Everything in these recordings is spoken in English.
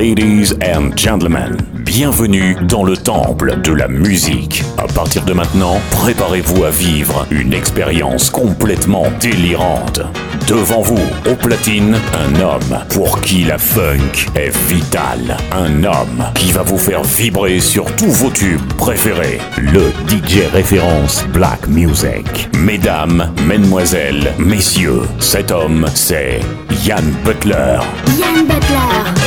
Ladies and gentlemen, bienvenue dans le temple de la musique. À partir de maintenant, préparez-vous à vivre une expérience complètement délirante. Devant vous, au platine, un homme pour qui la funk est vitale. Un homme qui va vous faire vibrer sur tous vos tubes préférés. Le DJ référence Black Music. Mesdames, mesdemoiselles, messieurs, cet homme, c'est Yann Butler. Yann Butler.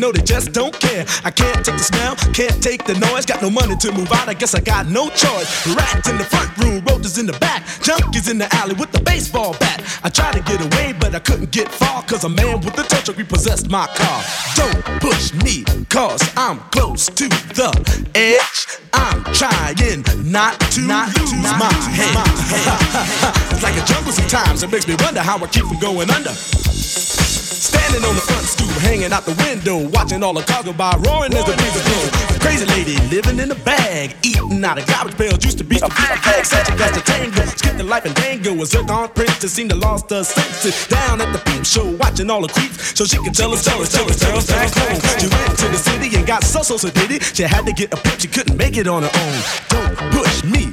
know they just don't care. I can't take the smell, can't take the noise. Got no money to move out, I guess I got no choice. Rats in the front room, roaches in the back, junkies in the alley with the baseball bat. I tried to get away, but I couldn't get far, cause a man with a touch of repossessed my car. Don't push me, cause I'm close to the edge. I'm trying not to not lose not my head. head. it's like a jungle sometimes, it makes me wonder how I keep from going under. Standing on the front stoop, hanging out the window, watching all the cars go by, roaring as the breeze blow. Crazy lady living in a bag, eating out of garbage pails, used to be a bag. Such a gas to tango, skipped the life and dango. A zircon princess seemed to lost her senses. Down at the peep show, watching all the creeps, so she could tell us, tell us, tell tell us back. She went to the city and got so so so did it. She had to get a pimp, she couldn't make it on her own. Don't push me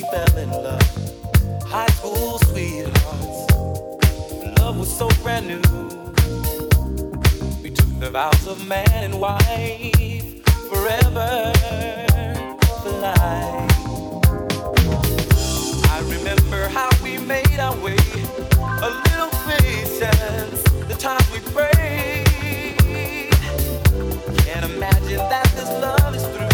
Fell in love. High school sweethearts. Love was so brand new. We took the vows of man and wife forever for life. I remember how we made our way. A little patience, the times we prayed. Can't imagine that this love is through.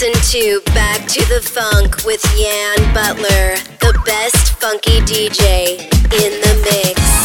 Listen to Back to the Funk with Yan Butler, the best funky DJ in the mix.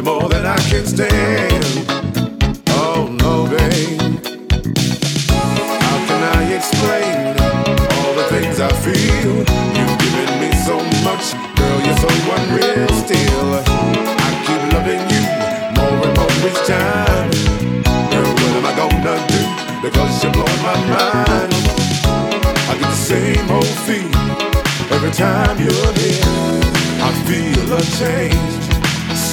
And more than I can stand. Oh no, babe. How can I explain all the things I feel? You've given me so much, girl. You're so unreal. Still, I keep loving you more and more each time. Girl, what am I gonna do? Because you're blowing my mind. I get the same old feel every time you're here. I feel a change.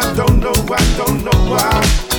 I don't know, I don't know why.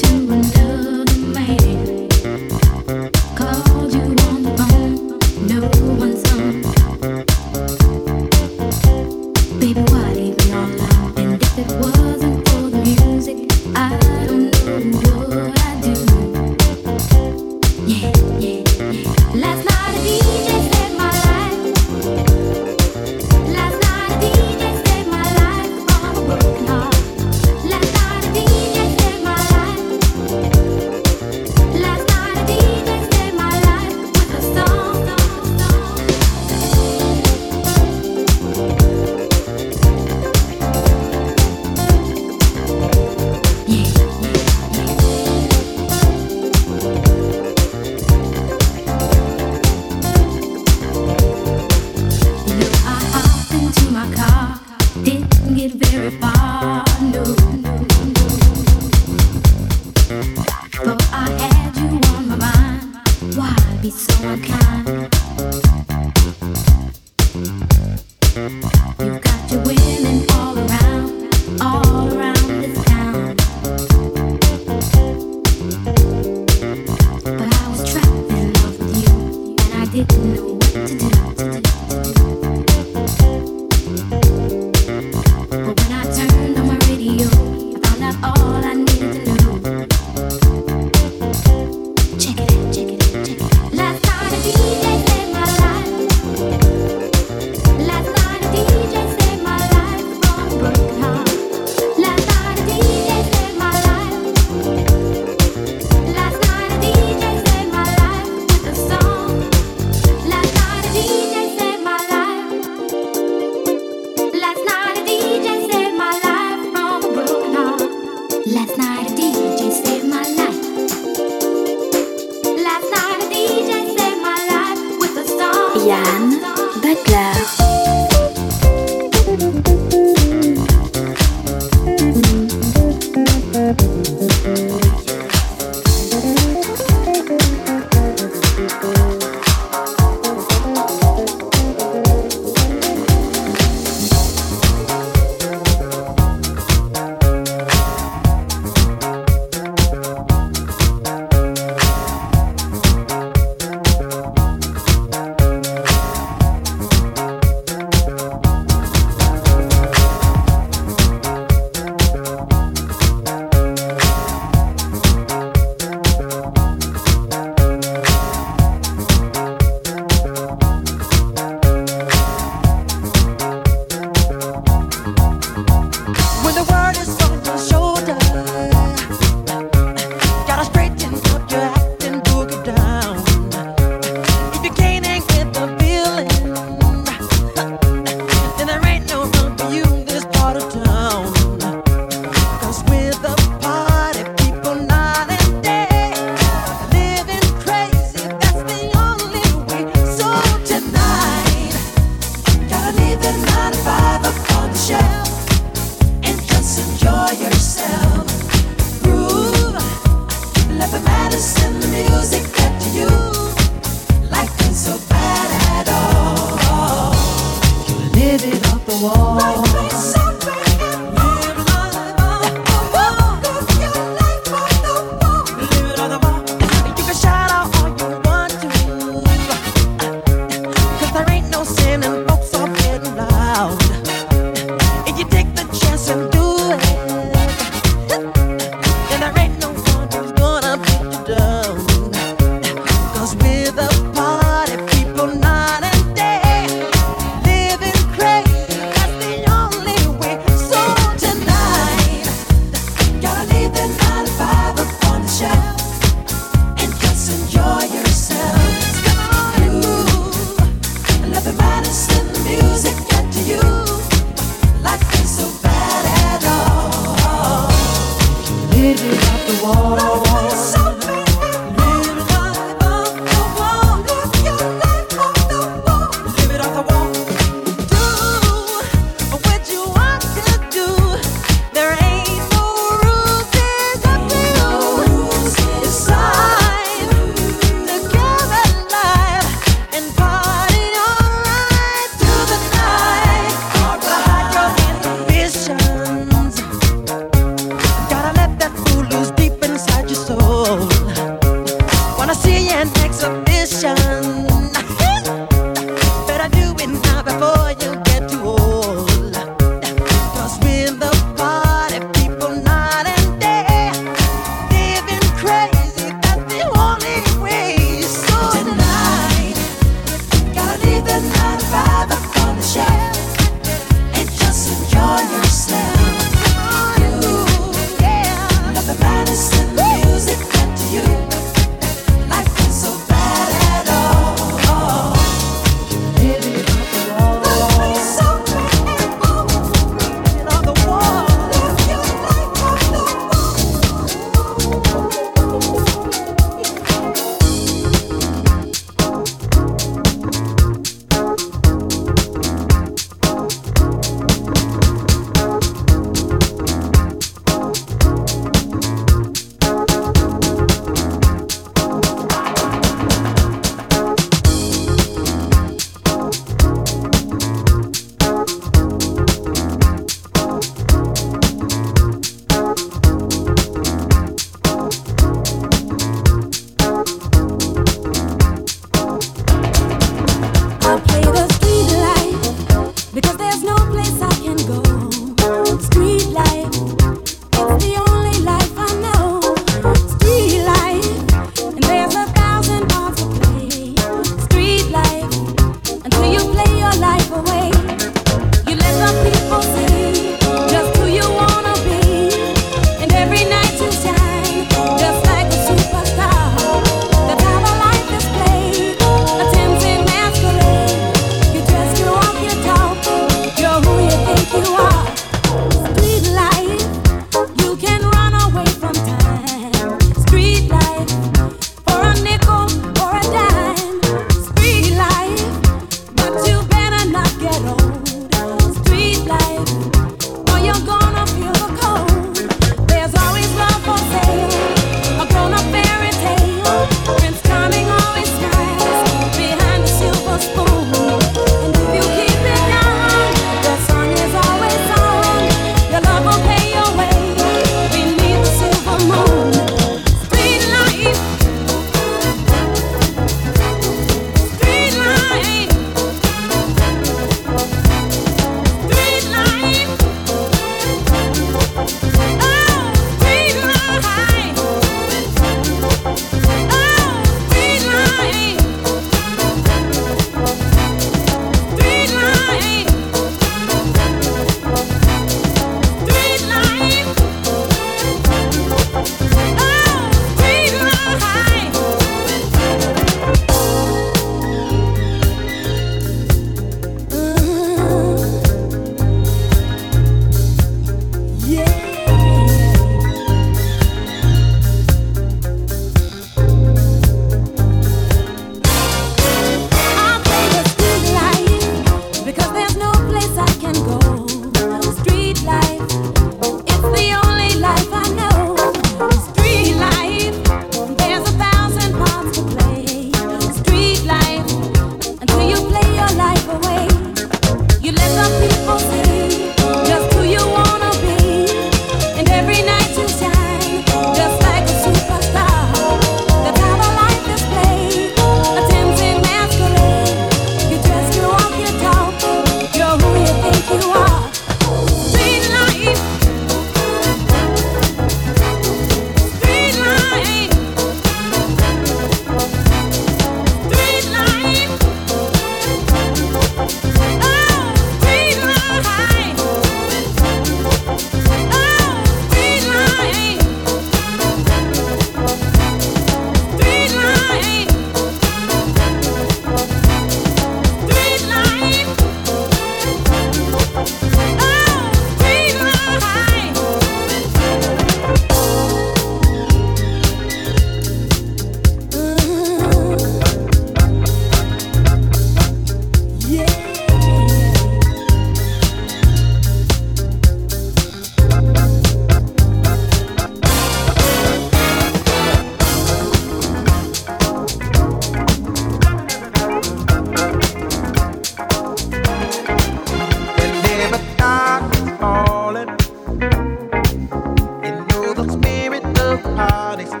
narcotics.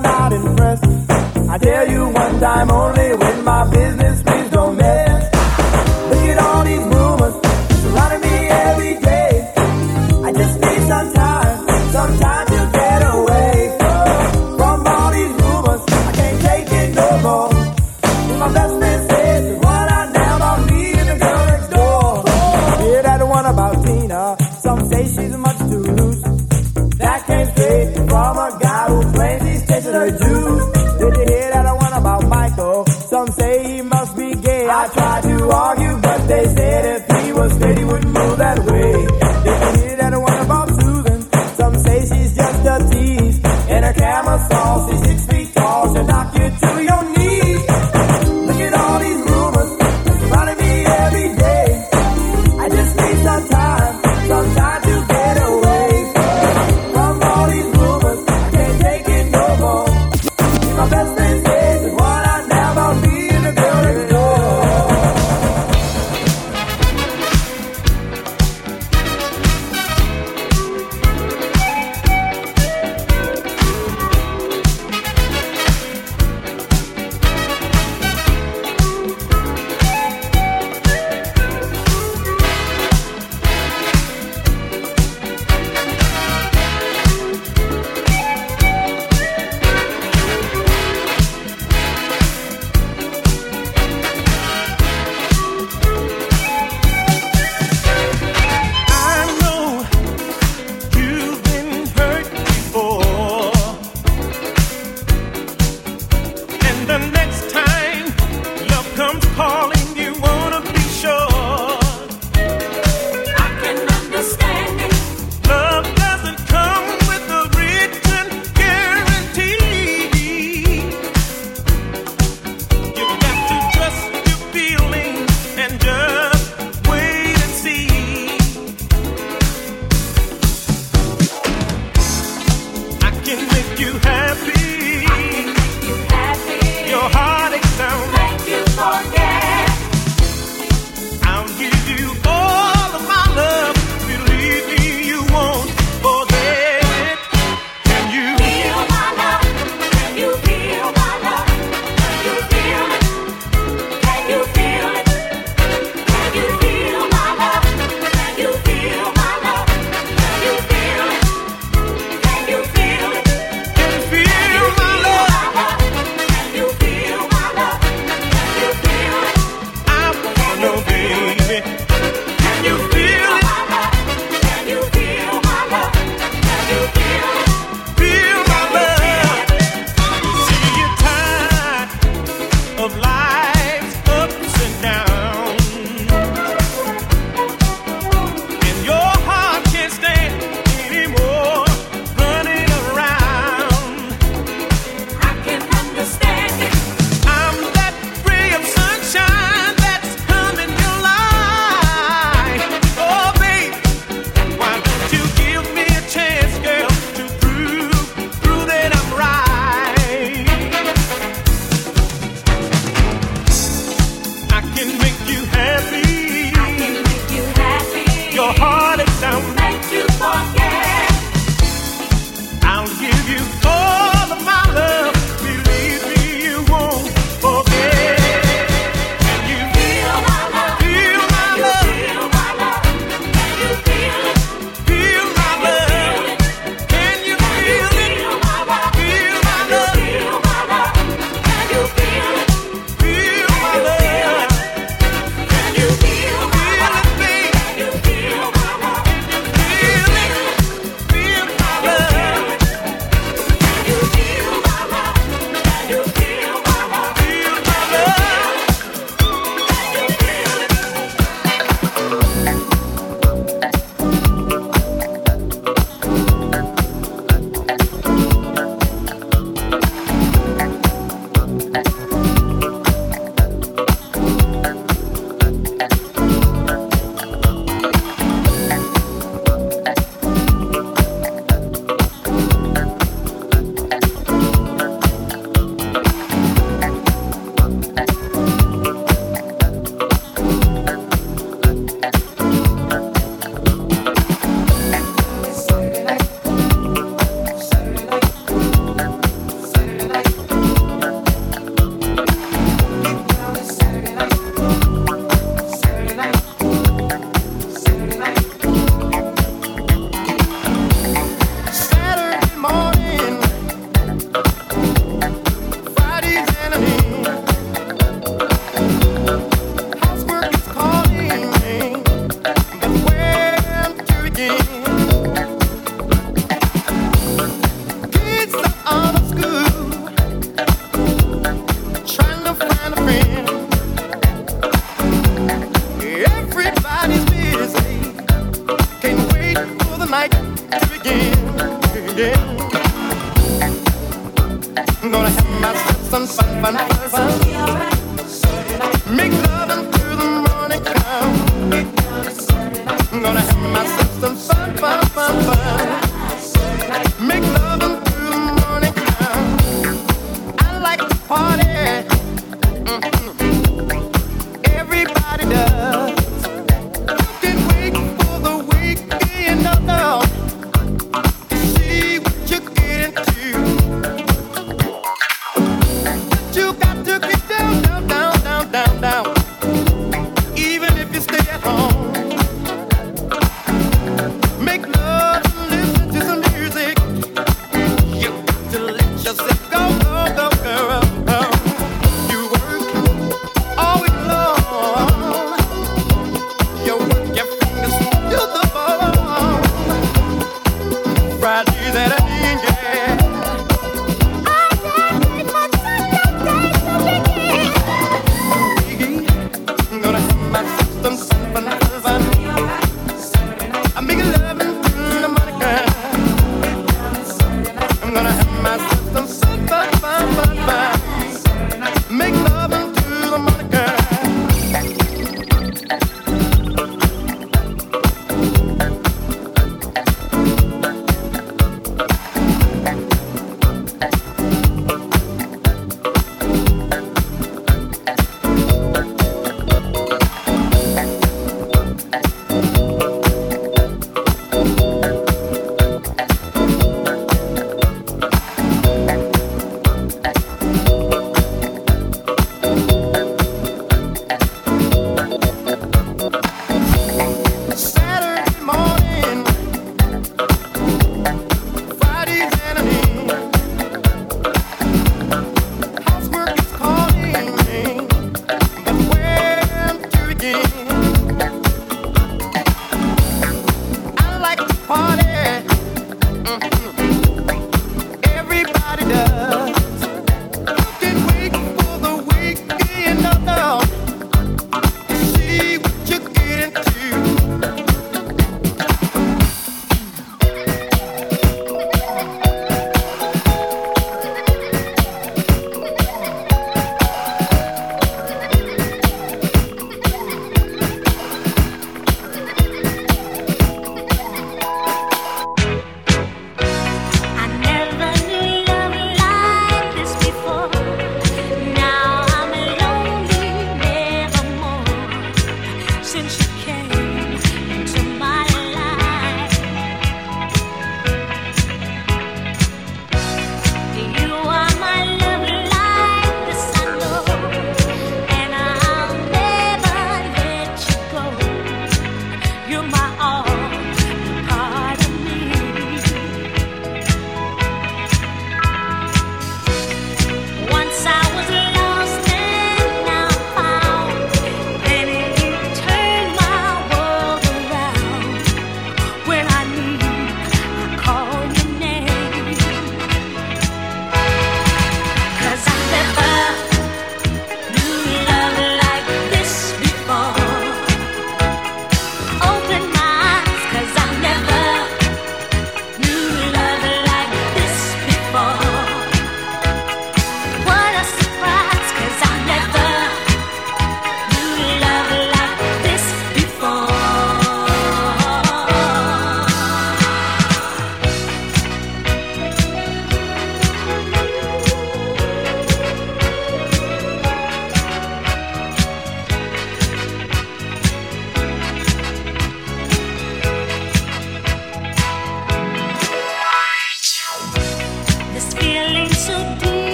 I not impressed. I tell you one time only when my business means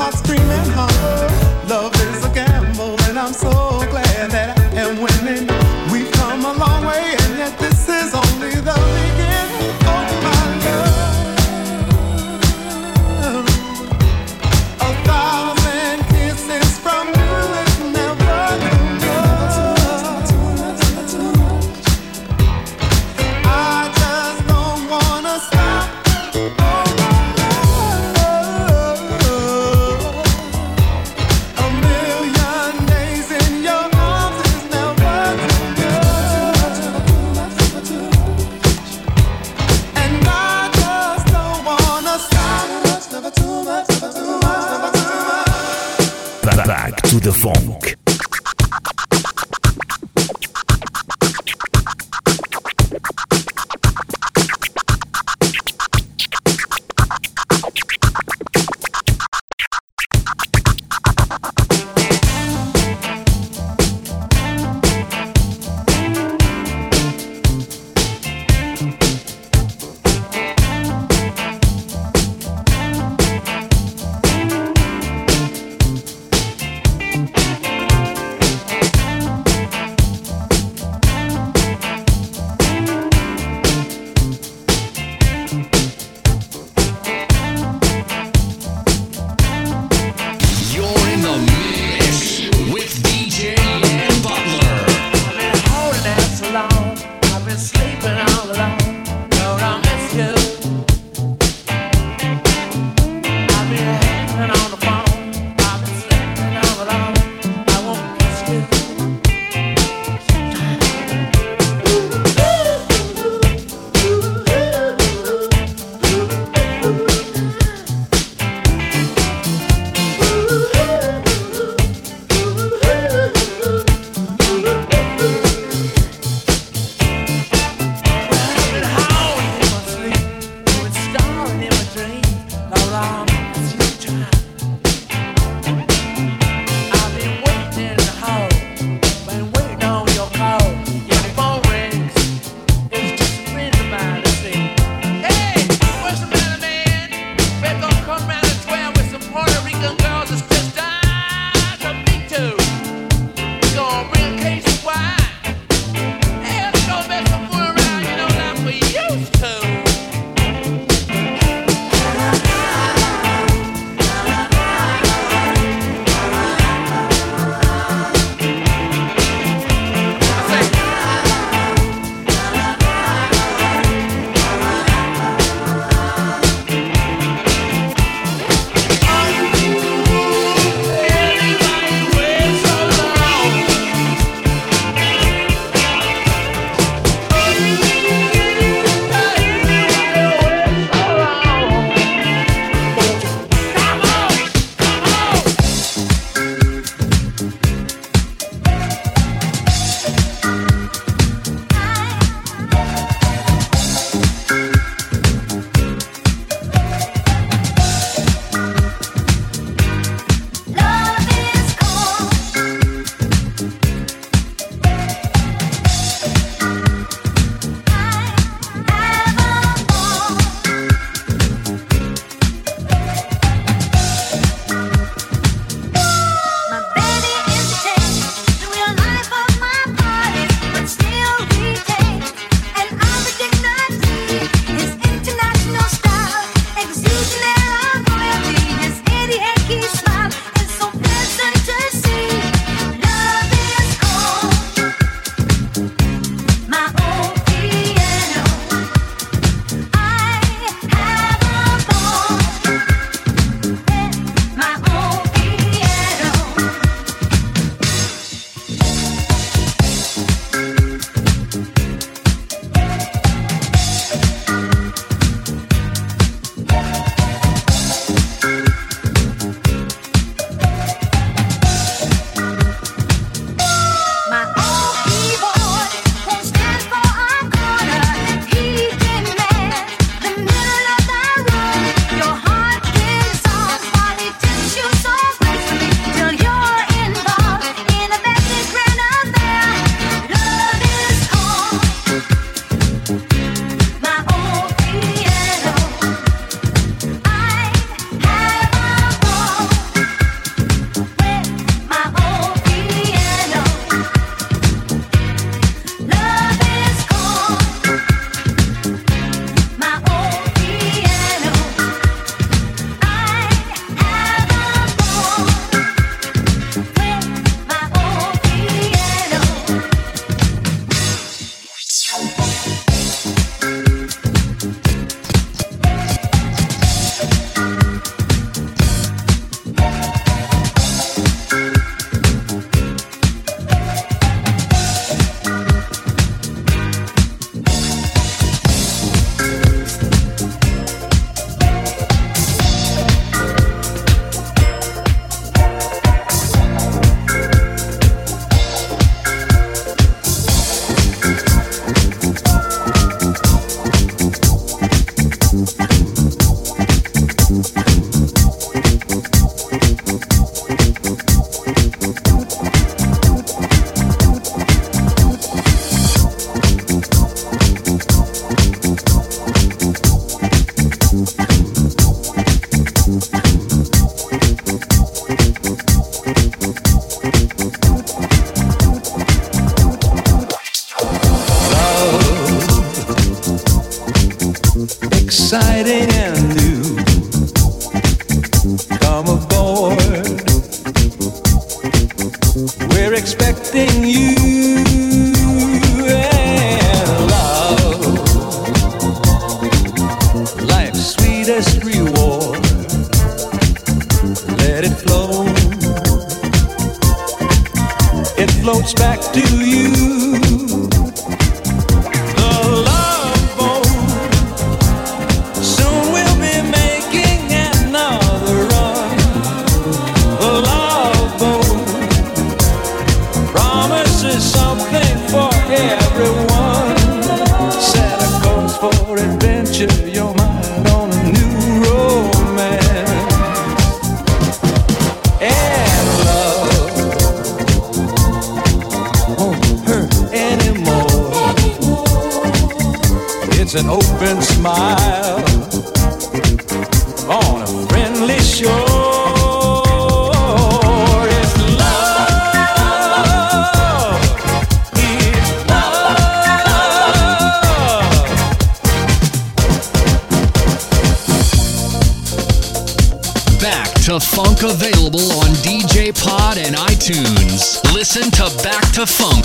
heart scream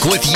with